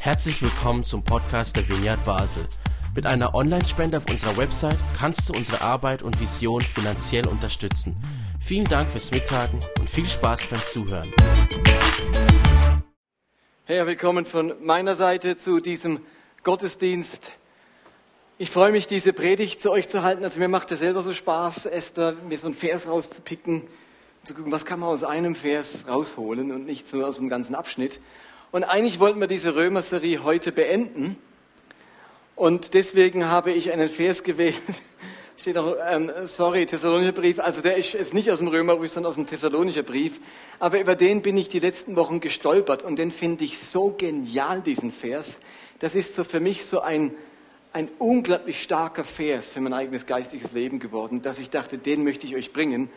Herzlich willkommen zum Podcast der Vineyard Basel. Mit einer Online-Spende auf unserer Website kannst du unsere Arbeit und Vision finanziell unterstützen. Vielen Dank fürs Mittagen und viel Spaß beim Zuhören. Hey, willkommen von meiner Seite zu diesem Gottesdienst. Ich freue mich, diese Predigt zu euch zu halten. Also mir macht es selber so Spaß, Esther, mir so einen Vers rauszupicken zu gucken, was kann man aus einem Vers rausholen und nicht so aus dem ganzen Abschnitt. Und eigentlich wollten wir diese Römer-Serie heute beenden. Und deswegen habe ich einen Vers gewählt. Steht auch, ähm, sorry, Thessalonischer Brief. Also der ist jetzt nicht aus dem Römerbrief, sondern aus dem Thessalonischer Brief. Aber über den bin ich die letzten Wochen gestolpert und den finde ich so genial, diesen Vers. Das ist so für mich so ein, ein unglaublich starker Vers für mein eigenes geistiges Leben geworden, dass ich dachte, den möchte ich euch bringen.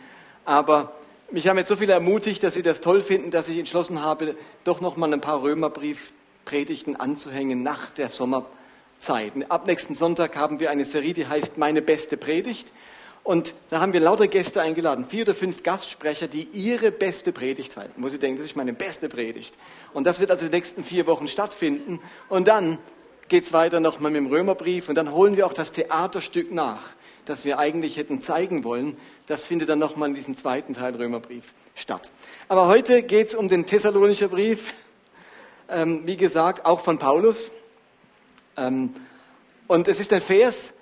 Aber mich haben jetzt so viele ermutigt, dass sie das toll finden, dass ich entschlossen habe, doch noch mal ein paar Römerbriefpredigten anzuhängen nach der Sommerzeit. Ab nächsten Sonntag haben wir eine Serie, die heißt Meine beste Predigt. Und da haben wir lauter Gäste eingeladen, vier oder fünf Gastsprecher, die ihre beste Predigt halten, wo sie denken, das ist meine beste Predigt. Und das wird also die nächsten vier Wochen stattfinden. Und dann geht es weiter nochmal mit dem Römerbrief und dann holen wir auch das Theaterstück nach das wir eigentlich hätten zeigen wollen, das findet dann nochmal in diesem zweiten Teil Römerbrief statt. Aber heute geht es um den Thessalonischer Brief, ähm, wie gesagt, auch von Paulus. Ähm, und es ist ein Vers,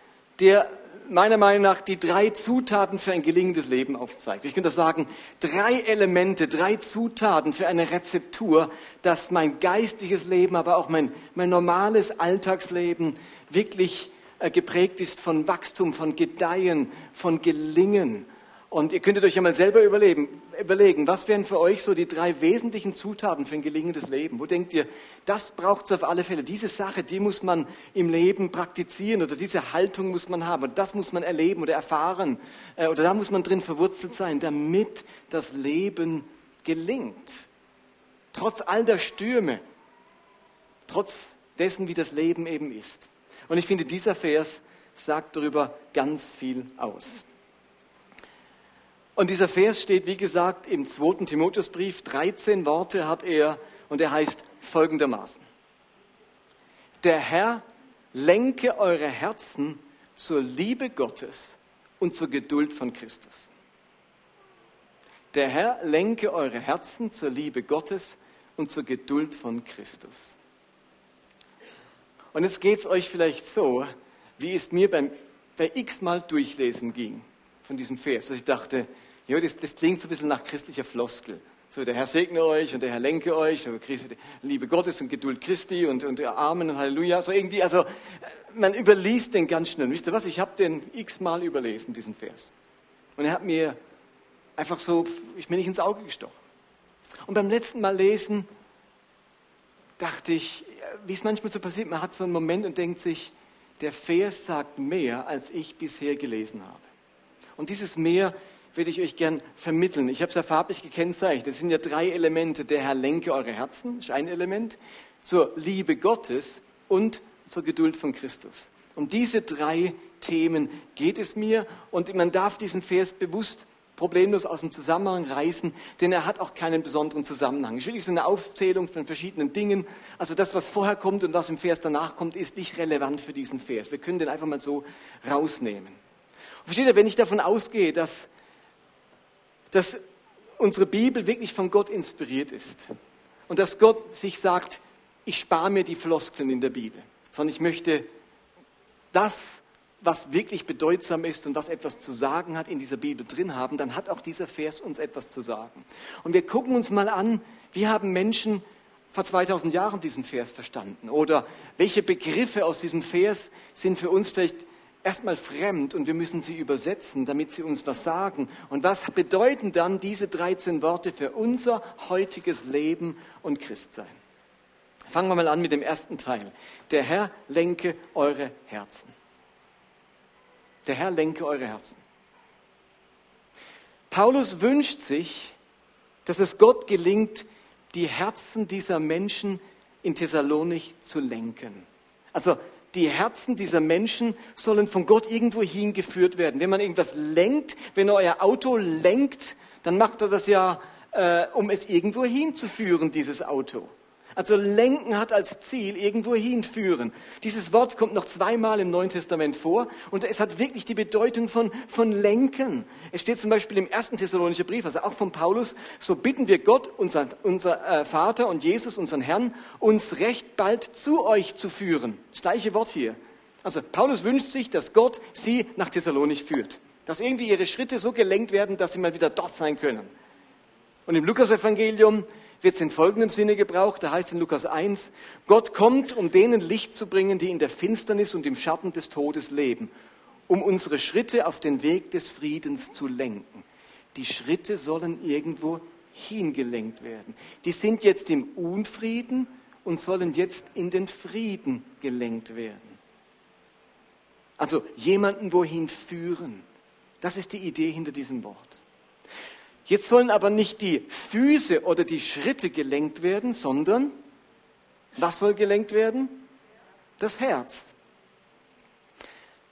der meiner Meinung nach die drei Zutaten für ein gelingendes Leben aufzeigt. Ich könnte sagen, drei Elemente, drei Zutaten für eine Rezeptur, dass mein geistliches Leben, aber auch mein, mein normales Alltagsleben wirklich geprägt ist von Wachstum, von Gedeihen, von Gelingen. Und ihr könntet euch ja mal selber überlegen, überlegen, was wären für euch so die drei wesentlichen Zutaten für ein gelingendes Leben? Wo denkt ihr, das braucht es auf alle Fälle? Diese Sache, die muss man im Leben praktizieren oder diese Haltung muss man haben oder das muss man erleben oder erfahren äh, oder da muss man drin verwurzelt sein, damit das Leben gelingt. Trotz all der Stürme, trotz dessen, wie das Leben eben ist. Und ich finde, dieser Vers sagt darüber ganz viel aus. Und dieser Vers steht, wie gesagt, im 2. Timotheusbrief. 13 Worte hat er und er heißt folgendermaßen. Der Herr lenke eure Herzen zur Liebe Gottes und zur Geduld von Christus. Der Herr lenke eure Herzen zur Liebe Gottes und zur Geduld von Christus. Und jetzt geht es euch vielleicht so, wie es mir beim, bei x-mal Durchlesen ging von diesem Vers, dass ich dachte, ja, das, das klingt so ein bisschen nach christlicher Floskel. So, der Herr segne euch und der Herr lenke euch, Liebe Gottes und Geduld Christi und, und Amen und Halleluja. So irgendwie, also man überliest den ganz schnell. Wisst ihr was? Ich habe den x-mal überlesen, diesen Vers. Und er hat mir einfach so, ich bin nicht ins Auge gestochen. Und beim letzten Mal lesen dachte ich, wie es manchmal so passiert, man hat so einen Moment und denkt sich, der Vers sagt mehr, als ich bisher gelesen habe. Und dieses mehr würde ich euch gern vermitteln. Ich habe es ja farblich gekennzeichnet. Es sind ja drei Elemente. Der Herr lenke eure Herzen, ist ein Element, zur Liebe Gottes und zur Geduld von Christus. Um diese drei Themen geht es mir und man darf diesen Vers bewusst problemlos aus dem Zusammenhang reißen, denn er hat auch keinen besonderen Zusammenhang. Es ist wirklich so eine Aufzählung von verschiedenen Dingen. Also das, was vorher kommt und was im Vers danach kommt, ist nicht relevant für diesen Vers. Wir können den einfach mal so rausnehmen. Und versteht ihr, wenn ich davon ausgehe, dass, dass unsere Bibel wirklich von Gott inspiriert ist und dass Gott sich sagt, ich spare mir die Floskeln in der Bibel, sondern ich möchte das was wirklich bedeutsam ist und was etwas zu sagen hat, in dieser Bibel drin haben, dann hat auch dieser Vers uns etwas zu sagen. Und wir gucken uns mal an, wie haben Menschen vor 2000 Jahren diesen Vers verstanden? Oder welche Begriffe aus diesem Vers sind für uns vielleicht erstmal fremd und wir müssen sie übersetzen, damit sie uns was sagen? Und was bedeuten dann diese 13 Worte für unser heutiges Leben und Christsein? Fangen wir mal an mit dem ersten Teil. Der Herr lenke eure Herzen. Der Herr lenke eure Herzen. Paulus wünscht sich, dass es Gott gelingt, die Herzen dieser Menschen in Thessalonich zu lenken. Also die Herzen dieser Menschen sollen von Gott irgendwo hingeführt werden. Wenn man irgendwas lenkt, wenn euer Auto lenkt, dann macht er das ja, äh, um es irgendwo hinzuführen, dieses Auto. Also lenken hat als Ziel irgendwo hinführen. Dieses Wort kommt noch zweimal im Neuen Testament vor und es hat wirklich die Bedeutung von, von lenken. Es steht zum Beispiel im ersten Thessalonicher Brief, also auch von Paulus, so bitten wir Gott, unser, unser äh, Vater und Jesus, unseren Herrn, uns recht bald zu euch zu führen. Das gleiche Wort hier. Also Paulus wünscht sich, dass Gott sie nach Thessalonich führt. Dass irgendwie ihre Schritte so gelenkt werden, dass sie mal wieder dort sein können. Und im Lukasevangelium wird es in folgendem Sinne gebraucht. Da heißt in Lukas 1, Gott kommt, um denen Licht zu bringen, die in der Finsternis und im Schatten des Todes leben, um unsere Schritte auf den Weg des Friedens zu lenken. Die Schritte sollen irgendwo hingelenkt werden. Die sind jetzt im Unfrieden und sollen jetzt in den Frieden gelenkt werden. Also jemanden wohin führen. Das ist die Idee hinter diesem Wort. Jetzt sollen aber nicht die Füße oder die Schritte gelenkt werden, sondern was soll gelenkt werden? Das Herz.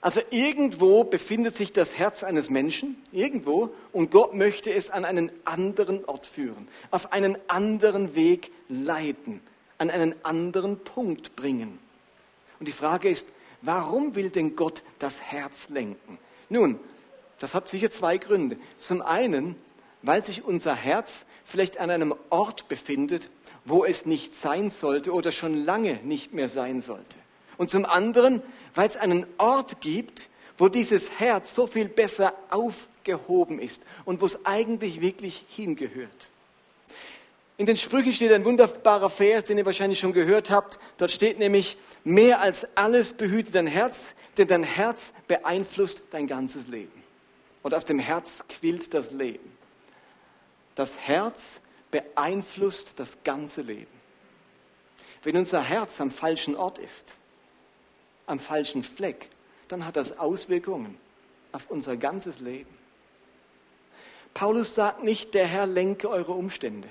Also irgendwo befindet sich das Herz eines Menschen, irgendwo, und Gott möchte es an einen anderen Ort führen, auf einen anderen Weg leiten, an einen anderen Punkt bringen. Und die Frage ist, warum will denn Gott das Herz lenken? Nun, das hat sicher zwei Gründe. Zum einen, weil sich unser Herz vielleicht an einem Ort befindet, wo es nicht sein sollte oder schon lange nicht mehr sein sollte. Und zum anderen, weil es einen Ort gibt, wo dieses Herz so viel besser aufgehoben ist und wo es eigentlich wirklich hingehört. In den Sprüchen steht ein wunderbarer Vers, den ihr wahrscheinlich schon gehört habt. Dort steht nämlich, mehr als alles behüte dein Herz, denn dein Herz beeinflusst dein ganzes Leben. Und aus dem Herz quillt das Leben. Das Herz beeinflusst das ganze Leben. Wenn unser Herz am falschen Ort ist, am falschen Fleck, dann hat das Auswirkungen auf unser ganzes Leben. Paulus sagt nicht, der Herr lenke eure Umstände.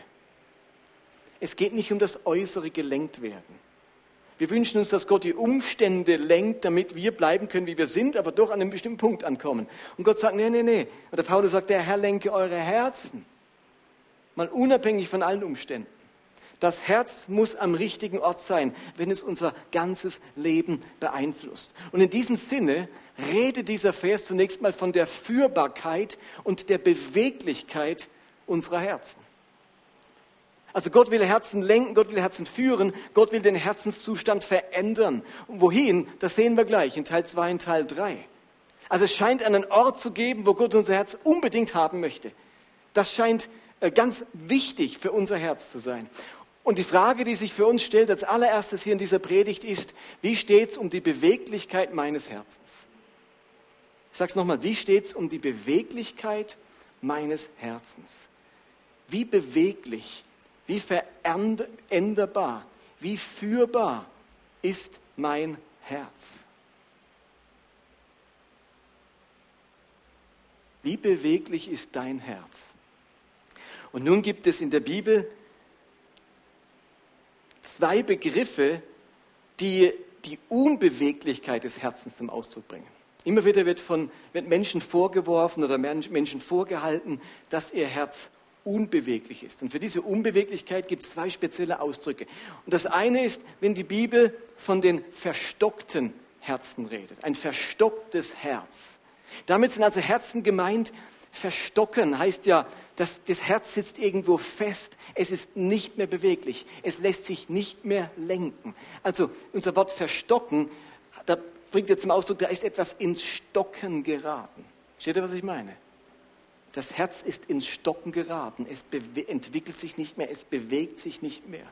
Es geht nicht um das äußere gelenkt werden. Wir wünschen uns, dass Gott die Umstände lenkt, damit wir bleiben können, wie wir sind, aber doch an einem bestimmten Punkt ankommen. Und Gott sagt, nee, nee, nee. Oder Paulus sagt, der Herr lenke eure Herzen mal unabhängig von allen Umständen. Das Herz muss am richtigen Ort sein, wenn es unser ganzes Leben beeinflusst. Und in diesem Sinne redet dieser Vers zunächst mal von der Führbarkeit und der Beweglichkeit unserer Herzen. Also Gott will Herzen lenken, Gott will Herzen führen, Gott will den Herzenszustand verändern. Und wohin, das sehen wir gleich in Teil 2 und Teil 3. Also es scheint einen Ort zu geben, wo Gott unser Herz unbedingt haben möchte. Das scheint ganz wichtig für unser Herz zu sein. Und die Frage, die sich für uns stellt als allererstes hier in dieser Predigt ist, wie steht es um die Beweglichkeit meines Herzens? Ich sage es nochmal, wie steht es um die Beweglichkeit meines Herzens? Wie beweglich, wie veränderbar, wie führbar ist mein Herz? Wie beweglich ist dein Herz? Und nun gibt es in der Bibel zwei Begriffe, die die Unbeweglichkeit des Herzens zum Ausdruck bringen. Immer wieder wird von wird Menschen vorgeworfen oder Menschen vorgehalten, dass ihr Herz unbeweglich ist. Und für diese Unbeweglichkeit gibt es zwei spezielle Ausdrücke. Und das eine ist, wenn die Bibel von den verstockten Herzen redet. Ein verstocktes Herz. Damit sind also Herzen gemeint, Verstocken heißt ja, dass das Herz sitzt irgendwo fest. Es ist nicht mehr beweglich. Es lässt sich nicht mehr lenken. Also unser Wort verstocken, da bringt er zum Ausdruck, da ist etwas ins Stocken geraten. Steht ihr, was ich meine? Das Herz ist ins Stocken geraten. Es entwickelt sich nicht mehr. Es bewegt sich nicht mehr.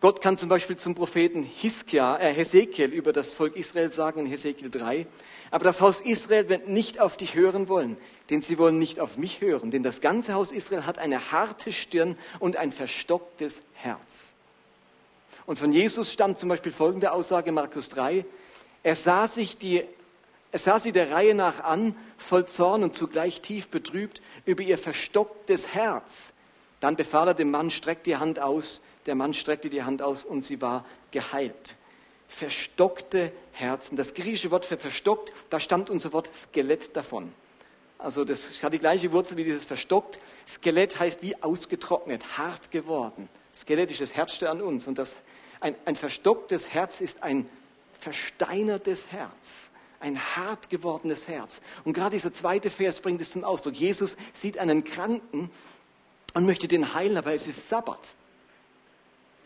Gott kann zum Beispiel zum Propheten Hiskia, äh, Hesekiel über das Volk Israel sagen in Hesekiel 3, aber das Haus Israel wird nicht auf dich hören wollen, denn sie wollen nicht auf mich hören, denn das ganze Haus Israel hat eine harte Stirn und ein verstocktes Herz. Und von Jesus stammt zum Beispiel folgende Aussage, Markus 3, er sah sich die er sah sie der Reihe nach an, voll Zorn und zugleich tief betrübt über ihr verstocktes Herz. Dann befahl er dem Mann, streck die Hand aus. Der Mann streckte die Hand aus und sie war geheilt. Verstockte Herzen. Das griechische Wort für verstockt, da stammt unser Wort Skelett davon. Also das hat die gleiche Wurzel wie dieses verstockt. Skelett heißt wie ausgetrocknet, hart geworden, Skelett ist das Härteste an uns. Und das, ein, ein verstocktes Herz ist ein versteinertes Herz, ein hart gewordenes Herz. Und gerade dieser zweite Vers bringt es zum Ausdruck. Jesus sieht einen Kranken und möchte den heilen, aber es ist Sabbat.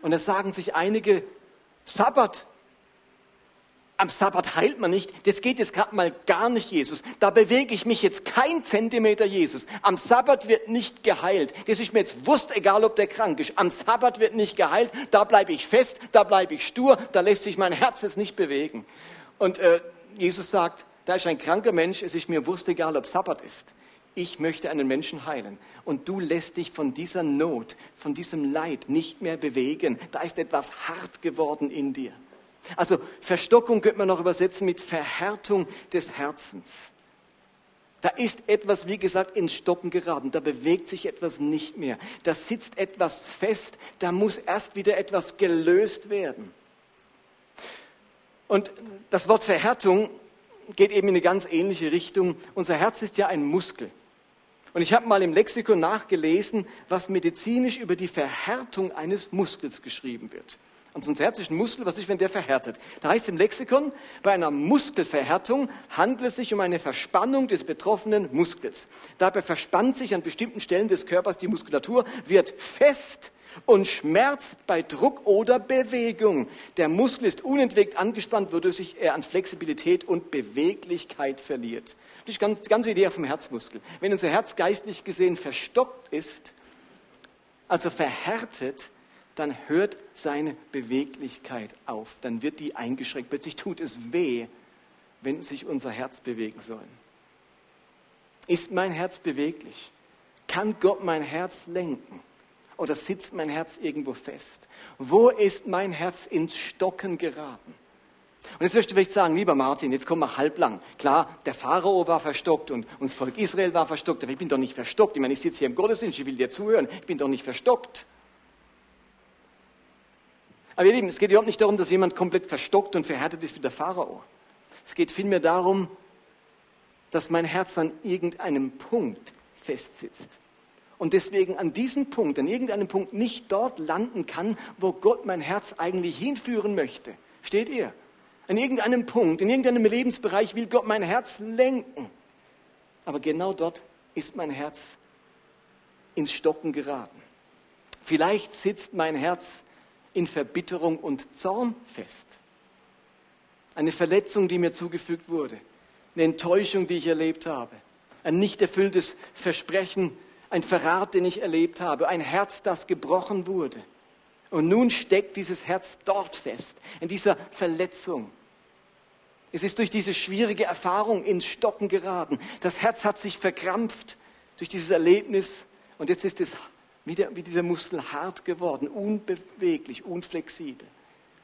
Und da sagen sich einige, Sabbat, am Sabbat heilt man nicht. Das geht jetzt gerade mal gar nicht, Jesus. Da bewege ich mich jetzt kein Zentimeter, Jesus. Am Sabbat wird nicht geheilt. Das ist mir jetzt wurscht, egal ob der krank ist. Am Sabbat wird nicht geheilt. Da bleibe ich fest, da bleibe ich stur, da lässt sich mein Herz jetzt nicht bewegen. Und äh, Jesus sagt, da ist ein kranker Mensch, es ist mir wurscht, egal ob Sabbat ist. Ich möchte einen Menschen heilen. Und du lässt dich von dieser Not, von diesem Leid nicht mehr bewegen. Da ist etwas hart geworden in dir. Also Verstockung könnte man noch übersetzen mit Verhärtung des Herzens. Da ist etwas, wie gesagt, ins Stocken geraten. Da bewegt sich etwas nicht mehr. Da sitzt etwas fest. Da muss erst wieder etwas gelöst werden. Und das Wort Verhärtung geht eben in eine ganz ähnliche Richtung. Unser Herz ist ja ein Muskel. Und ich habe mal im Lexikon nachgelesen, was medizinisch über die Verhärtung eines Muskels geschrieben wird. Und unser Herz ist ein Muskel, was ist, wenn der verhärtet? Da heißt im Lexikon, bei einer Muskelverhärtung handelt es sich um eine Verspannung des betroffenen Muskels. Dabei verspannt sich an bestimmten Stellen des Körpers die Muskulatur, wird fest und schmerzt bei Druck oder Bewegung. Der Muskel ist unentwegt angespannt, wodurch er an Flexibilität und Beweglichkeit verliert. Das ist die ganze Idee vom Herzmuskel. Wenn unser Herz geistlich gesehen verstockt ist, also verhärtet, dann hört seine Beweglichkeit auf, dann wird die eingeschränkt. Plötzlich tut es weh, wenn sich unser Herz bewegen soll. Ist mein Herz beweglich? Kann Gott mein Herz lenken? Oder sitzt mein Herz irgendwo fest? Wo ist mein Herz ins Stocken geraten? Und jetzt wirst du vielleicht sagen, lieber Martin, jetzt komm mal halblang. Klar, der Pharao war verstockt und, das Volk Israel war verstockt, aber ich bin doch nicht verstockt. Ich meine, ich sitze hier im Gottesdienst, ich will dir zuhören, ich bin doch nicht verstockt. Aber ihr Lieben, es geht überhaupt nicht darum, dass jemand komplett verstockt und verhärtet ist wie der Pharao. Es geht vielmehr darum, dass mein Herz an irgendeinem Punkt festsitzt. Und deswegen an diesem Punkt, an irgendeinem Punkt nicht dort landen kann, wo Gott mein Herz eigentlich hinführen möchte. Steht ihr? An irgendeinem Punkt, in irgendeinem Lebensbereich will Gott mein Herz lenken. Aber genau dort ist mein Herz ins Stocken geraten. Vielleicht sitzt mein Herz in Verbitterung und Zorn fest. Eine Verletzung, die mir zugefügt wurde. Eine Enttäuschung, die ich erlebt habe. Ein nicht erfülltes Versprechen, ein Verrat, den ich erlebt habe. Ein Herz, das gebrochen wurde. Und nun steckt dieses Herz dort fest, in dieser Verletzung. Es ist durch diese schwierige Erfahrung ins Stocken geraten. Das Herz hat sich verkrampft durch dieses Erlebnis und jetzt ist es wie, der, wie dieser Muskel hart geworden, unbeweglich, unflexibel.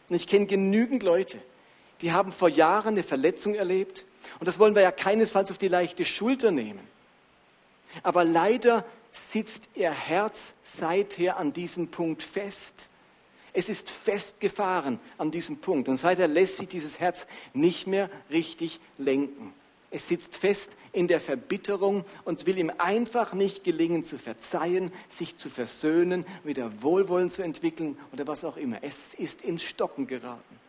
Und ich kenne genügend Leute, die haben vor Jahren eine Verletzung erlebt. Und das wollen wir ja keinesfalls auf die leichte Schulter nehmen. Aber leider sitzt ihr Herz seither an diesem Punkt fest. Es ist festgefahren an diesem Punkt. Und seither lässt sich dieses Herz nicht mehr richtig lenken. Es sitzt fest in der Verbitterung und will ihm einfach nicht gelingen zu verzeihen, sich zu versöhnen, wieder Wohlwollen zu entwickeln oder was auch immer. Es ist ins Stocken geraten.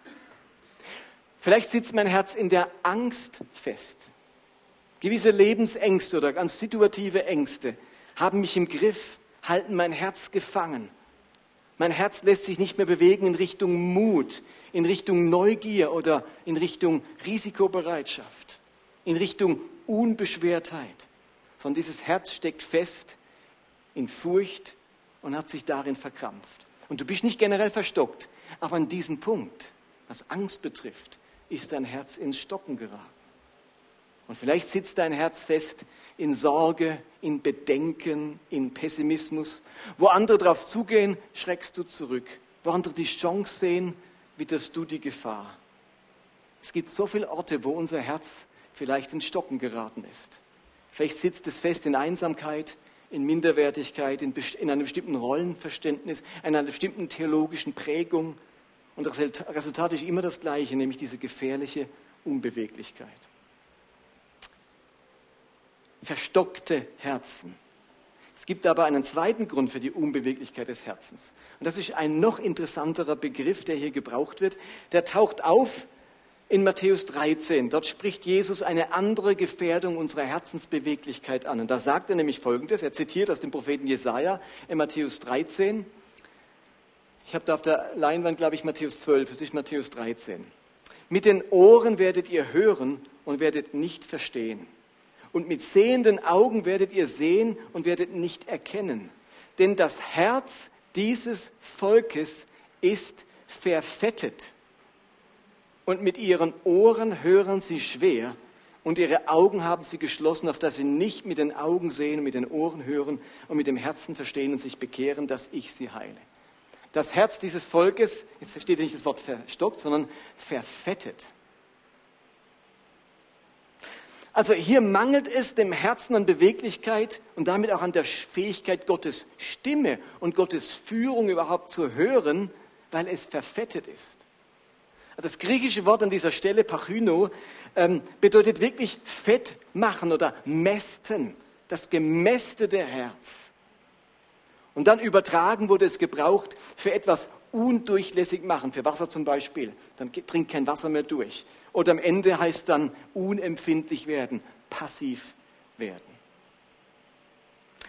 Vielleicht sitzt mein Herz in der Angst fest. Gewisse Lebensängste oder ganz situative Ängste haben mich im Griff, halten mein Herz gefangen. Mein Herz lässt sich nicht mehr bewegen in Richtung Mut, in Richtung Neugier oder in Richtung Risikobereitschaft in Richtung Unbeschwertheit, sondern dieses Herz steckt fest in Furcht und hat sich darin verkrampft. Und du bist nicht generell verstockt, aber an diesem Punkt, was Angst betrifft, ist dein Herz ins Stocken geraten. Und vielleicht sitzt dein Herz fest in Sorge, in Bedenken, in Pessimismus. Wo andere darauf zugehen, schreckst du zurück. Wo andere die Chance sehen, witterst du die Gefahr. Es gibt so viele Orte, wo unser Herz vielleicht ins Stocken geraten ist. Vielleicht sitzt es fest in Einsamkeit, in Minderwertigkeit, in, in einem bestimmten Rollenverständnis, in einer bestimmten theologischen Prägung. Und das Resultat ist immer das gleiche, nämlich diese gefährliche Unbeweglichkeit. Verstockte Herzen Es gibt aber einen zweiten Grund für die Unbeweglichkeit des Herzens. Und das ist ein noch interessanterer Begriff, der hier gebraucht wird. Der taucht auf in Matthäus 13. Dort spricht Jesus eine andere Gefährdung unserer Herzensbeweglichkeit an. Und da sagt er nämlich Folgendes. Er zitiert aus dem Propheten Jesaja in Matthäus 13. Ich habe da auf der Leinwand, glaube ich, Matthäus 12. Es ist Matthäus 13. Mit den Ohren werdet ihr hören und werdet nicht verstehen. Und mit sehenden Augen werdet ihr sehen und werdet nicht erkennen. Denn das Herz dieses Volkes ist verfettet. Und mit ihren Ohren hören sie schwer und ihre Augen haben sie geschlossen, auf dass sie nicht mit den Augen sehen mit den Ohren hören und mit dem Herzen verstehen und sich bekehren, dass ich sie heile. Das Herz dieses Volkes, jetzt versteht ihr nicht das Wort verstockt, sondern verfettet. Also hier mangelt es dem Herzen an Beweglichkeit und damit auch an der Fähigkeit, Gottes Stimme und Gottes Führung überhaupt zu hören, weil es verfettet ist. Das griechische Wort an dieser Stelle, Pachyno, ähm, bedeutet wirklich fett machen oder mästen, das gemästete Herz. Und dann übertragen wurde es gebraucht für etwas undurchlässig machen, für Wasser zum Beispiel. Dann trinkt kein Wasser mehr durch. Oder am Ende heißt dann unempfindlich werden, passiv werden.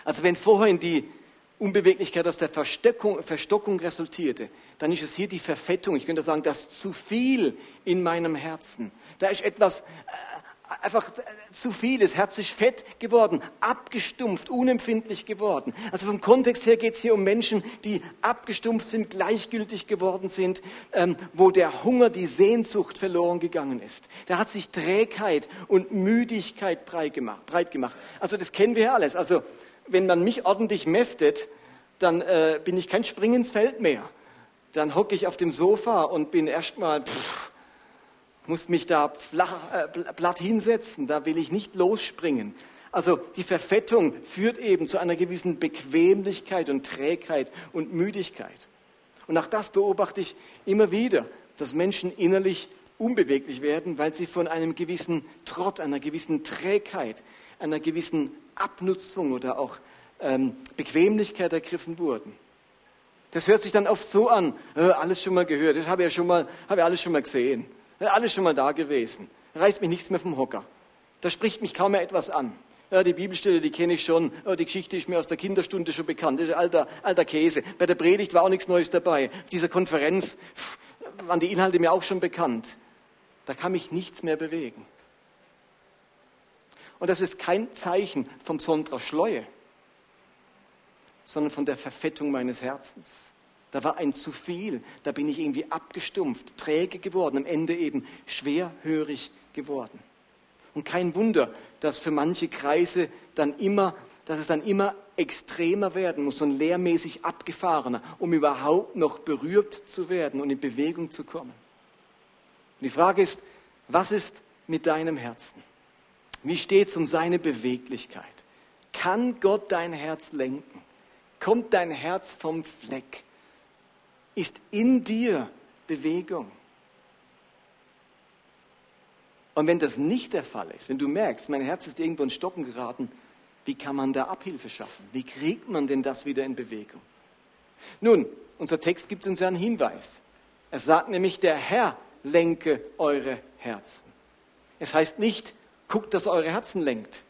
Also wenn vorhin die Unbeweglichkeit aus der Verstockung, Verstockung resultierte, dann ist es hier die Verfettung. Ich könnte sagen, das zu viel in meinem Herzen. Da ist etwas äh, einfach zu viel, ist fett geworden, abgestumpft, unempfindlich geworden. Also vom Kontext her geht es hier um Menschen, die abgestumpft sind, gleichgültig geworden sind, ähm, wo der Hunger, die Sehnsucht verloren gegangen ist. Da hat sich Trägheit und Müdigkeit breit gemacht. Breit gemacht. Also das kennen wir ja alles. Also wenn man mich ordentlich mästet, dann äh, bin ich kein Spring ins Feld mehr. Dann hocke ich auf dem Sofa und bin erstmal muss mich da flach, äh, platt hinsetzen, da will ich nicht losspringen. Also die Verfettung führt eben zu einer gewissen Bequemlichkeit und Trägheit und Müdigkeit. Und auch das beobachte ich immer wieder, dass Menschen innerlich unbeweglich werden, weil sie von einem gewissen Trott, einer gewissen Trägheit, einer gewissen Abnutzung oder auch ähm, Bequemlichkeit ergriffen wurden. Das hört sich dann oft so an, äh, alles schon mal gehört, das habe ich ja schon mal, habe ich alles schon mal gesehen. Alles schon mal da gewesen. Reißt mich nichts mehr vom Hocker. Da spricht mich kaum mehr etwas an. Ja, die Bibelstelle, die kenne ich schon. Ja, die Geschichte ist mir aus der Kinderstunde schon bekannt. Das ist alter, alter Käse. Bei der Predigt war auch nichts Neues dabei. Auf dieser Konferenz waren die Inhalte mir auch schon bekannt. Da kann mich nichts mehr bewegen. Und das ist kein Zeichen vom Sondra Schleue, sondern von der Verfettung meines Herzens. Da war ein zu viel. Da bin ich irgendwie abgestumpft, träge geworden, am Ende eben schwerhörig geworden. Und kein Wunder, dass für manche Kreise dann immer, dass es dann immer extremer werden muss und lehrmäßig abgefahrener, um überhaupt noch berührt zu werden und in Bewegung zu kommen. Und die Frage ist, was ist mit deinem Herzen? Wie steht es um seine Beweglichkeit? Kann Gott dein Herz lenken? Kommt dein Herz vom Fleck? Ist in dir Bewegung. Und wenn das nicht der Fall ist, wenn du merkst, mein Herz ist irgendwo in Stocken geraten, wie kann man da Abhilfe schaffen? Wie kriegt man denn das wieder in Bewegung? Nun, unser Text gibt uns ja einen Hinweis. Er sagt nämlich, der Herr lenke eure Herzen. Es heißt nicht, guckt, dass eure Herzen lenkt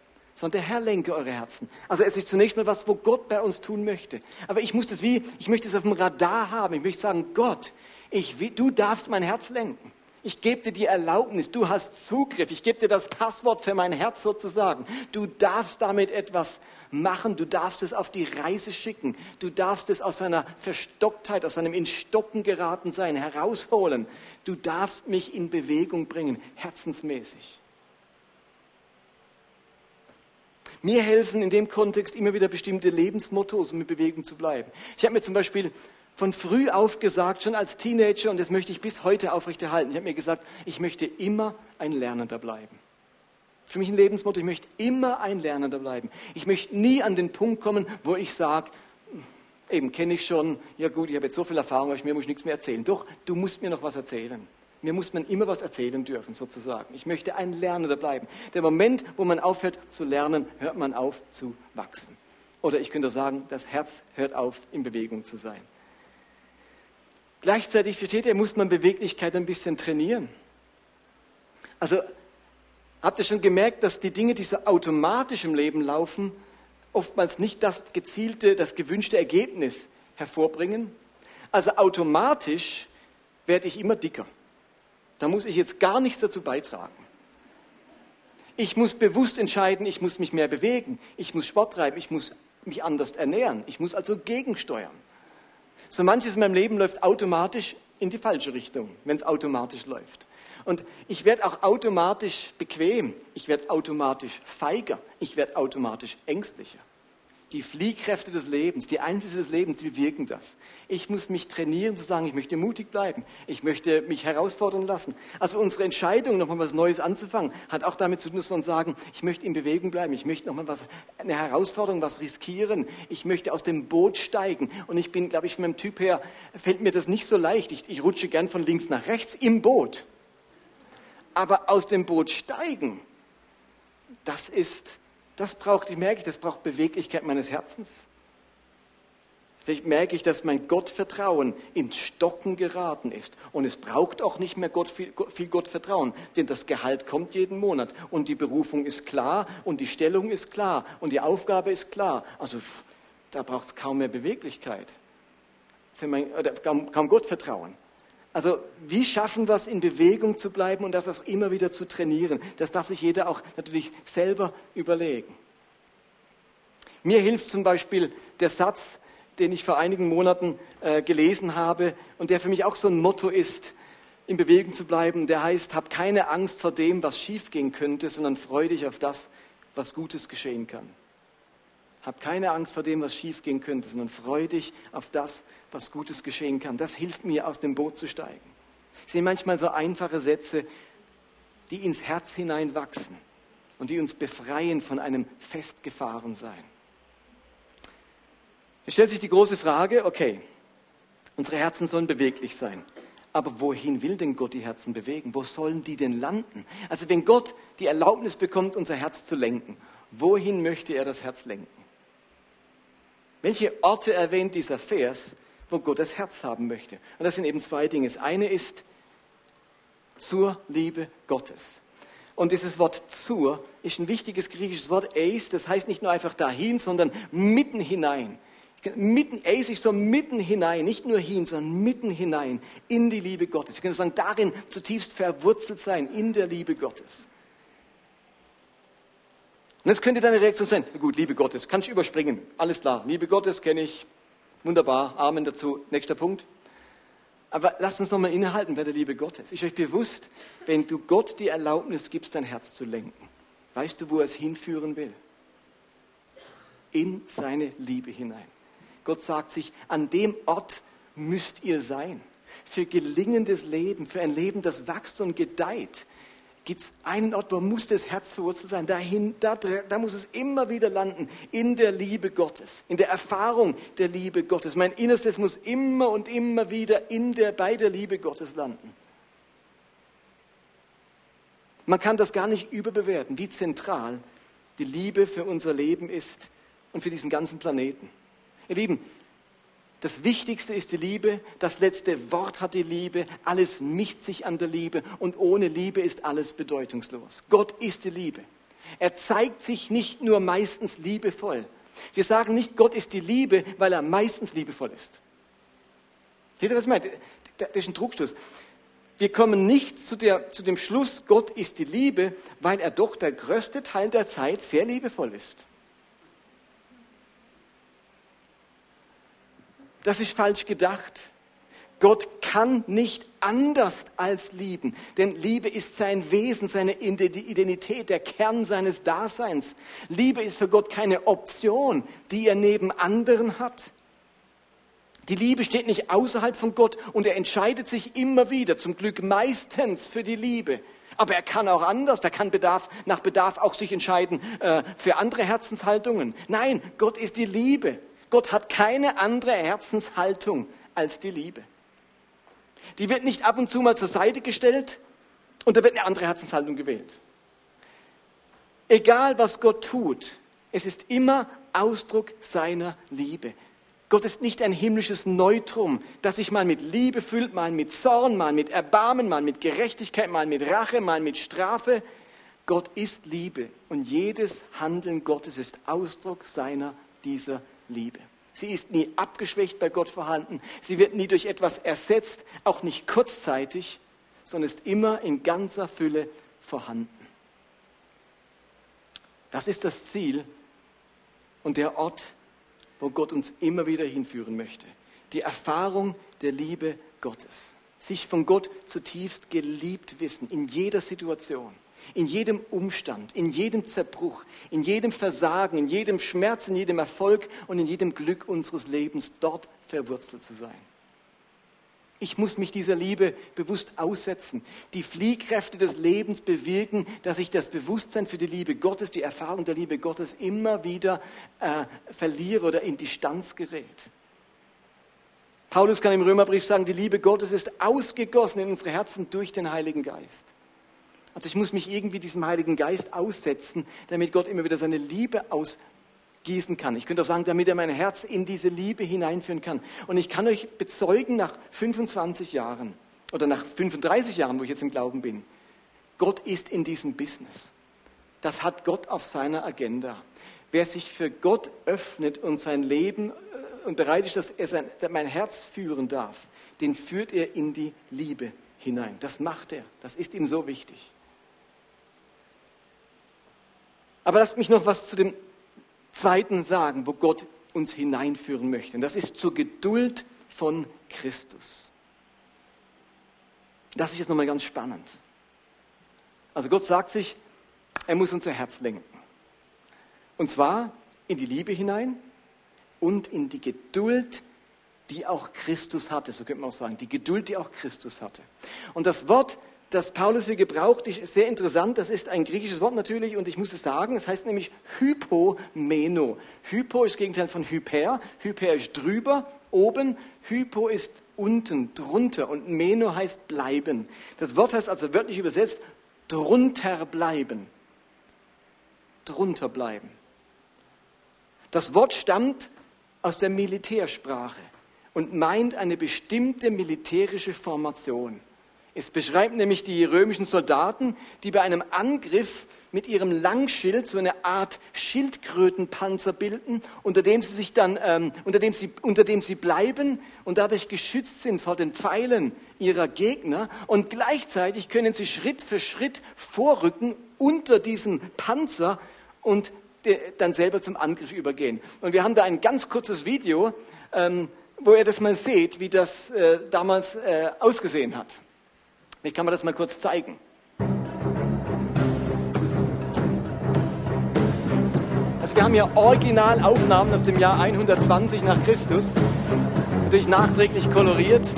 sondern der Herr lenke eure Herzen. Also es ist zunächst mal was, wo Gott bei uns tun möchte. Aber ich muss das wie, ich möchte es auf dem Radar haben. Ich möchte sagen, Gott, ich, du darfst mein Herz lenken. Ich gebe dir die Erlaubnis, du hast Zugriff, ich gebe dir das Passwort für mein Herz sozusagen. Du darfst damit etwas machen, du darfst es auf die Reise schicken, du darfst es aus seiner Verstocktheit, aus seinem Instocken geraten sein herausholen. Du darfst mich in Bewegung bringen, herzensmäßig. Mir helfen in dem Kontext immer wieder bestimmte Lebensmottos, um in Bewegung zu bleiben. Ich habe mir zum Beispiel von früh auf gesagt, schon als Teenager, und das möchte ich bis heute aufrechterhalten, ich habe mir gesagt, ich möchte immer ein Lernender bleiben. Für mich ein Lebensmotto, ich möchte immer ein Lernender bleiben. Ich möchte nie an den Punkt kommen, wo ich sage, eben kenne ich schon, ja gut, ich habe jetzt so viel Erfahrung, ich mir muss nichts mehr erzählen. Doch, du musst mir noch was erzählen. Mir muss man immer was erzählen dürfen, sozusagen. Ich möchte ein Lernender bleiben. Der Moment, wo man aufhört zu lernen, hört man auf zu wachsen. Oder ich könnte sagen, das Herz hört auf, in Bewegung zu sein. Gleichzeitig, versteht ihr, muss man Beweglichkeit ein bisschen trainieren. Also habt ihr schon gemerkt, dass die Dinge, die so automatisch im Leben laufen, oftmals nicht das gezielte, das gewünschte Ergebnis hervorbringen? Also automatisch werde ich immer dicker. Da muss ich jetzt gar nichts dazu beitragen. Ich muss bewusst entscheiden, ich muss mich mehr bewegen, ich muss Sport treiben, ich muss mich anders ernähren, ich muss also gegensteuern. So manches in meinem Leben läuft automatisch in die falsche Richtung, wenn es automatisch läuft. Und ich werde auch automatisch bequem, ich werde automatisch feiger, ich werde automatisch ängstlicher. Die Fliehkräfte des Lebens, die Einflüsse des Lebens, die bewirken das. Ich muss mich trainieren zu sagen, ich möchte mutig bleiben. Ich möchte mich herausfordern lassen. Also unsere Entscheidung, nochmal was Neues anzufangen, hat auch damit zu tun, dass uns sagen, ich möchte in Bewegung bleiben. Ich möchte nochmal was, eine Herausforderung, was riskieren. Ich möchte aus dem Boot steigen. Und ich bin, glaube ich, von meinem Typ her, fällt mir das nicht so leicht. Ich, ich rutsche gern von links nach rechts im Boot. Aber aus dem Boot steigen, das ist das braucht, ich merke, das braucht Beweglichkeit meines Herzens. Vielleicht merke ich, dass mein Gottvertrauen ins Stocken geraten ist. Und es braucht auch nicht mehr Gott, viel, viel Gottvertrauen, denn das Gehalt kommt jeden Monat. Und die Berufung ist klar und die Stellung ist klar und die Aufgabe ist klar. Also da braucht es kaum mehr Beweglichkeit. Für mein, oder kaum, kaum Gottvertrauen. Also wie schaffen wir es, in Bewegung zu bleiben und das auch immer wieder zu trainieren? Das darf sich jeder auch natürlich selber überlegen. Mir hilft zum Beispiel der Satz, den ich vor einigen Monaten äh, gelesen habe und der für mich auch so ein Motto ist, in Bewegung zu bleiben. Der heißt, hab keine Angst vor dem, was schiefgehen könnte, sondern freu dich auf das, was Gutes geschehen kann. Hab keine Angst vor dem, was schiefgehen könnte, sondern freu dich auf das, was Gutes geschehen kann. Das hilft mir, aus dem Boot zu steigen. Ich sehe manchmal so einfache Sätze, die ins Herz hineinwachsen und die uns befreien von einem Festgefahrensein. Es stellt sich die große Frage, okay, unsere Herzen sollen beweglich sein. Aber wohin will denn Gott die Herzen bewegen? Wo sollen die denn landen? Also wenn Gott die Erlaubnis bekommt, unser Herz zu lenken, wohin möchte er das Herz lenken? Welche Orte erwähnt dieser Vers, wo Gott das Herz haben möchte? Und das sind eben zwei Dinge. Das eine ist zur Liebe Gottes. Und dieses Wort zur ist ein wichtiges griechisches Wort, eis, das heißt nicht nur einfach dahin, sondern mitten hinein. Mitten, eis ist so mitten hinein, nicht nur hin, sondern mitten hinein in die Liebe Gottes. Ich könnte sagen, darin zutiefst verwurzelt sein, in der Liebe Gottes. Und jetzt könnte deine Reaktion sein, gut, Liebe Gottes, kann ich überspringen. Alles klar, Liebe Gottes kenne ich. Wunderbar, Amen dazu. Nächster Punkt. Aber lasst uns nochmal innehalten, wer der Liebe Gottes. Ist euch bewusst, wenn du Gott die Erlaubnis gibst, dein Herz zu lenken, weißt du, wo er es hinführen will? In seine Liebe hinein. Gott sagt sich, an dem Ort müsst ihr sein. Für gelingendes Leben, für ein Leben, das wächst und gedeiht, gibt es einen Ort, wo muss das Herz verwurzelt sein. Dahin, da, da muss es immer wieder landen, in der Liebe Gottes, in der Erfahrung der Liebe Gottes. Mein Innerstes muss immer und immer wieder in der, bei der Liebe Gottes landen. Man kann das gar nicht überbewerten, wie zentral die Liebe für unser Leben ist und für diesen ganzen Planeten. Ihr Lieben, das Wichtigste ist die Liebe, das letzte Wort hat die Liebe, alles mischt sich an der Liebe und ohne Liebe ist alles bedeutungslos. Gott ist die Liebe. Er zeigt sich nicht nur meistens liebevoll. Wir sagen nicht, Gott ist die Liebe, weil er meistens liebevoll ist. Seht ihr, was ich meine? Das ist ein Trugschluss. Wir kommen nicht zu, der, zu dem Schluss, Gott ist die Liebe, weil er doch der größte Teil der Zeit sehr liebevoll ist. Das ist falsch gedacht. Gott kann nicht anders als lieben, denn Liebe ist sein Wesen, seine Identität, der Kern seines Daseins. Liebe ist für Gott keine Option, die er neben anderen hat. Die Liebe steht nicht außerhalb von Gott und er entscheidet sich immer wieder, zum Glück meistens für die Liebe. Aber er kann auch anders, er kann Bedarf, nach Bedarf auch sich entscheiden äh, für andere Herzenshaltungen. Nein, Gott ist die Liebe. Gott hat keine andere Herzenshaltung als die Liebe. Die wird nicht ab und zu mal zur Seite gestellt und da wird eine andere Herzenshaltung gewählt. Egal was Gott tut, es ist immer Ausdruck seiner Liebe. Gott ist nicht ein himmlisches Neutrum, das sich mal mit Liebe füllt, mal mit Zorn, mal mit Erbarmen, mal mit Gerechtigkeit, mal mit Rache, mal mit Strafe. Gott ist Liebe und jedes Handeln Gottes ist Ausdruck seiner dieser Liebe. Sie ist nie abgeschwächt bei Gott vorhanden. Sie wird nie durch etwas ersetzt, auch nicht kurzzeitig, sondern ist immer in ganzer Fülle vorhanden. Das ist das Ziel und der Ort, wo Gott uns immer wieder hinführen möchte. Die Erfahrung der Liebe Gottes. Sich von Gott zutiefst geliebt wissen, in jeder Situation, in jedem Umstand, in jedem Zerbruch, in jedem Versagen, in jedem Schmerz, in jedem Erfolg und in jedem Glück unseres Lebens dort verwurzelt zu sein. Ich muss mich dieser Liebe bewusst aussetzen. Die Fliehkräfte des Lebens bewirken, dass ich das Bewusstsein für die Liebe Gottes, die Erfahrung der Liebe Gottes immer wieder äh, verliere oder in Distanz gerät. Paulus kann im Römerbrief sagen, die Liebe Gottes ist ausgegossen in unsere Herzen durch den Heiligen Geist. Also ich muss mich irgendwie diesem Heiligen Geist aussetzen, damit Gott immer wieder seine Liebe aus, gießen kann. Ich könnte auch sagen, damit er mein Herz in diese Liebe hineinführen kann. Und ich kann euch bezeugen, nach 25 Jahren oder nach 35 Jahren, wo ich jetzt im Glauben bin, Gott ist in diesem Business. Das hat Gott auf seiner Agenda. Wer sich für Gott öffnet und sein Leben äh, und bereit ist, dass er sein, mein Herz führen darf, den führt er in die Liebe hinein. Das macht er. Das ist ihm so wichtig. Aber lasst mich noch was zu dem zweiten sagen, wo Gott uns hineinführen möchte. Und das ist zur Geduld von Christus. Das ist jetzt nochmal ganz spannend. Also Gott sagt sich, er muss unser Herz lenken. Und zwar in die Liebe hinein und in die Geduld, die auch Christus hatte. So könnte man auch sagen, die Geduld, die auch Christus hatte. Und das Wort das Paulus hier gebraucht, ist sehr interessant. Das ist ein griechisches Wort natürlich und ich muss es sagen. Es heißt nämlich Hypomeno. Hypo ist das Gegenteil von Hyper. Hyper ist drüber, oben. Hypo ist unten, drunter und Meno heißt bleiben. Das Wort heißt also wörtlich übersetzt drunter bleiben. Drunter bleiben. Das Wort stammt aus der Militärsprache und meint eine bestimmte militärische Formation. Es beschreibt nämlich die römischen Soldaten, die bei einem Angriff mit ihrem Langschild so eine Art Schildkrötenpanzer bilden, unter dem sie sich dann, ähm, unter dem sie, unter dem sie bleiben und dadurch geschützt sind vor den Pfeilen ihrer Gegner. Und gleichzeitig können sie Schritt für Schritt vorrücken unter diesem Panzer und dann selber zum Angriff übergehen. Und wir haben da ein ganz kurzes Video, ähm, wo ihr das mal seht, wie das äh, damals äh, ausgesehen hat. Ich kann mir das mal kurz zeigen. Also wir haben hier Originalaufnahmen aus dem Jahr 120 nach Christus, natürlich nachträglich koloriert.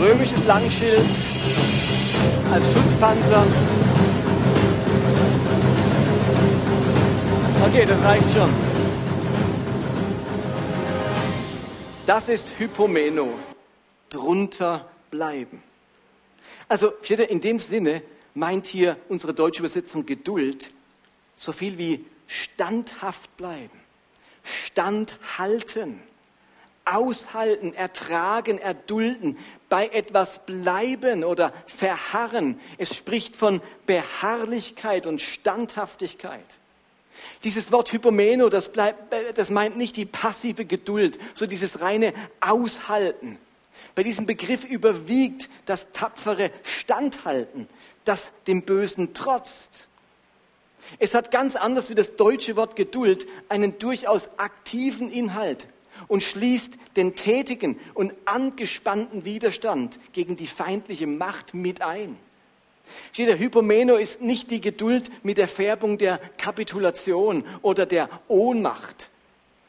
Römisches Langschild als Schutzpanzer. Okay, das reicht schon. Das ist Hypomeno, drunter bleiben. Also in dem Sinne meint hier unsere deutsche Übersetzung Geduld so viel wie standhaft bleiben, standhalten, aushalten, ertragen, erdulden, bei etwas bleiben oder verharren. Es spricht von Beharrlichkeit und Standhaftigkeit. Dieses Wort Hypomeno, das, bleibt, das meint nicht die passive Geduld, so dieses reine Aushalten. Bei diesem Begriff überwiegt das tapfere Standhalten, das dem Bösen trotzt. Es hat ganz anders wie das deutsche Wort Geduld einen durchaus aktiven Inhalt und schließt den tätigen und angespannten Widerstand gegen die feindliche Macht mit ein. Steht der Hypomeno ist nicht die Geduld mit der Färbung der Kapitulation oder der Ohnmacht,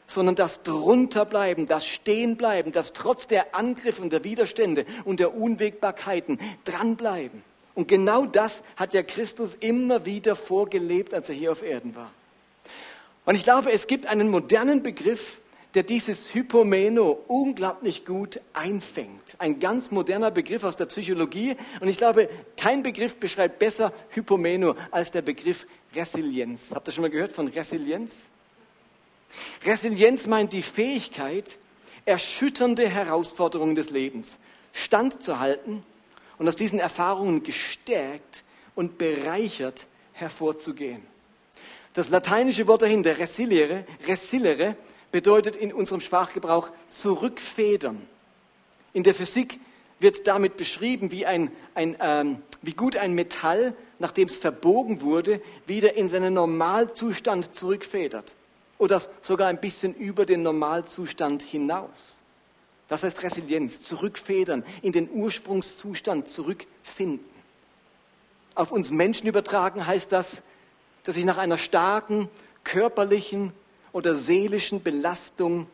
sondern das Drunterbleiben, das Stehenbleiben, das trotz der Angriffe und der Widerstände und der Unwägbarkeiten dranbleiben. Und genau das hat ja Christus immer wieder vorgelebt, als er hier auf Erden war. Und ich glaube, es gibt einen modernen Begriff, der dieses Hypomeno unglaublich gut einfängt. Ein ganz moderner Begriff aus der Psychologie. Und ich glaube, kein Begriff beschreibt besser Hypomeno als der Begriff Resilienz. Habt ihr schon mal gehört von Resilienz? Resilienz meint die Fähigkeit, erschütternde Herausforderungen des Lebens standzuhalten und aus diesen Erfahrungen gestärkt und bereichert hervorzugehen. Das lateinische Wort dahinter, resiliere, resiliere, bedeutet in unserem Sprachgebrauch zurückfedern. In der Physik wird damit beschrieben, wie, ein, ein, ähm, wie gut ein Metall, nachdem es verbogen wurde, wieder in seinen Normalzustand zurückfedert. Oder sogar ein bisschen über den Normalzustand hinaus. Das heißt Resilienz, zurückfedern, in den Ursprungszustand zurückfinden. Auf uns Menschen übertragen heißt das, dass ich nach einer starken körperlichen oder seelischen Belastung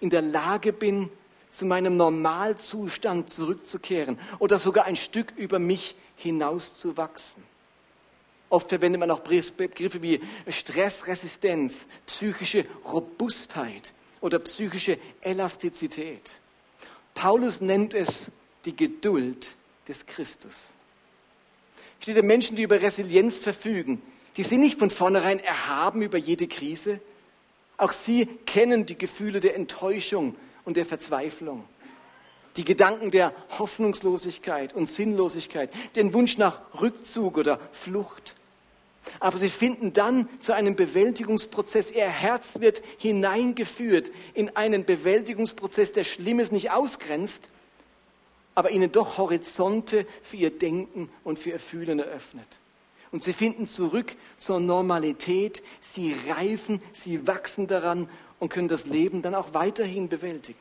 in der Lage bin, zu meinem Normalzustand zurückzukehren oder sogar ein Stück über mich hinauszuwachsen. Oft verwendet man auch Begriffe wie Stressresistenz, psychische Robustheit oder psychische Elastizität. Paulus nennt es die Geduld des Christus. Steht Menschen, die über Resilienz verfügen, die sind nicht von vornherein erhaben über jede Krise. Auch sie kennen die Gefühle der Enttäuschung und der Verzweiflung. Die Gedanken der Hoffnungslosigkeit und Sinnlosigkeit, den Wunsch nach Rückzug oder Flucht. Aber sie finden dann zu einem Bewältigungsprozess. Ihr Herz wird hineingeführt in einen Bewältigungsprozess, der Schlimmes nicht ausgrenzt, aber ihnen doch Horizonte für ihr Denken und für ihr Fühlen eröffnet. Und sie finden zurück zur Normalität, sie reifen, sie wachsen daran und können das Leben dann auch weiterhin bewältigen.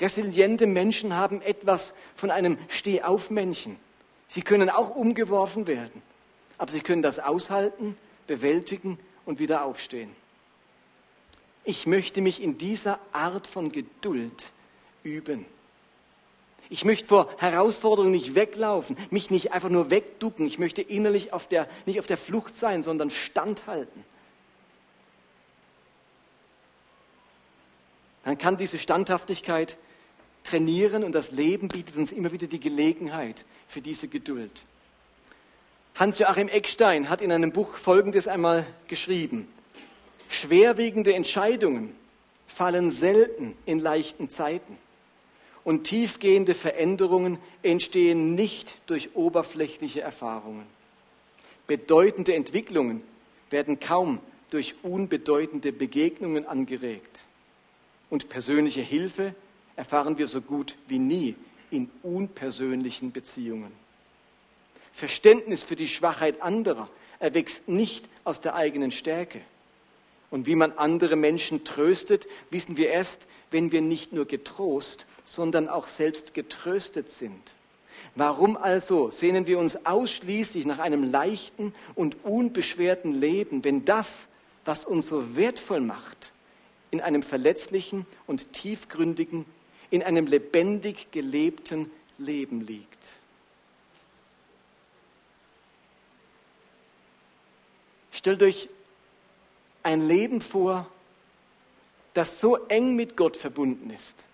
Resiliente Menschen haben etwas von einem Stehaufmännchen. Sie können auch umgeworfen werden, aber sie können das aushalten, bewältigen und wieder aufstehen. Ich möchte mich in dieser Art von Geduld üben. Ich möchte vor Herausforderungen nicht weglaufen, mich nicht einfach nur wegducken. Ich möchte innerlich auf der, nicht auf der Flucht sein, sondern standhalten. Man kann diese Standhaftigkeit trainieren und das Leben bietet uns immer wieder die Gelegenheit für diese Geduld. Hans-Joachim Eckstein hat in einem Buch Folgendes einmal geschrieben. Schwerwiegende Entscheidungen fallen selten in leichten Zeiten und tiefgehende Veränderungen entstehen nicht durch oberflächliche Erfahrungen. Bedeutende Entwicklungen werden kaum durch unbedeutende Begegnungen angeregt. Und persönliche Hilfe erfahren wir so gut wie nie in unpersönlichen Beziehungen. Verständnis für die Schwachheit anderer erwächst nicht aus der eigenen Stärke. Und wie man andere Menschen tröstet, wissen wir erst, wenn wir nicht nur getrost, sondern auch selbst getröstet sind. Warum also sehnen wir uns ausschließlich nach einem leichten und unbeschwerten Leben, wenn das, was uns so wertvoll macht, in einem verletzlichen und tiefgründigen, in einem lebendig gelebten Leben liegt? Stellt euch ein Leben vor, das so eng mit Gott verbunden ist,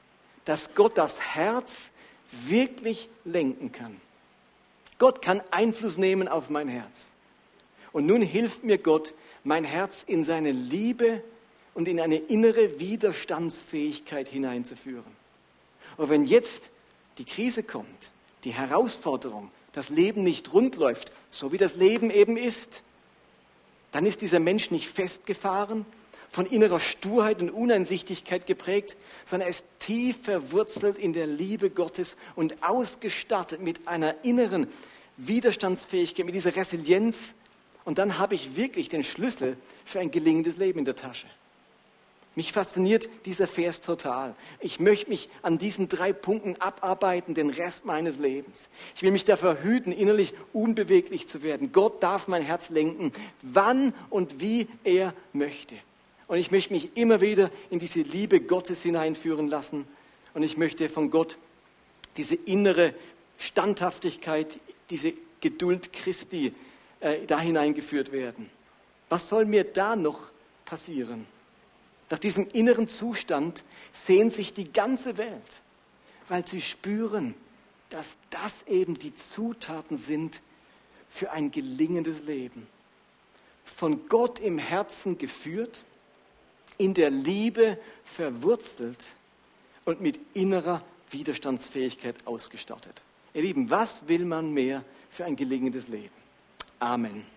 dass Gott das Herz wirklich lenken kann. Gott kann Einfluss nehmen auf mein Herz. Und nun hilft mir Gott, mein Herz in seine Liebe und in eine innere Widerstandsfähigkeit hineinzuführen. Und wenn jetzt die Krise kommt, die Herausforderung, das Leben nicht rund läuft, so wie das Leben eben ist, dann ist dieser Mensch nicht festgefahren, von innerer Sturheit und Uneinsichtigkeit geprägt, sondern er ist tief verwurzelt in der Liebe Gottes und ausgestattet mit einer inneren Widerstandsfähigkeit, mit dieser Resilienz. Und dann habe ich wirklich den Schlüssel für ein gelingendes Leben in der Tasche. Mich fasziniert dieser Vers total. Ich möchte mich an diesen drei Punkten abarbeiten, den Rest meines Lebens. Ich will mich dafür hüten, innerlich unbeweglich zu werden. Gott darf mein Herz lenken, wann und wie er möchte. Und ich möchte mich immer wieder in diese Liebe Gottes hineinführen lassen. Und ich möchte von Gott diese innere Standhaftigkeit, diese Geduld Christi äh, da hineingeführt werden. Was soll mir da noch passieren? Nach diesem inneren Zustand sehnt sich die ganze Welt, weil sie spüren, dass das eben die Zutaten sind für ein gelingendes Leben. Von Gott im Herzen geführt, in der Liebe verwurzelt und mit innerer Widerstandsfähigkeit ausgestattet. Ihr Lieben, was will man mehr für ein gelingendes Leben? Amen.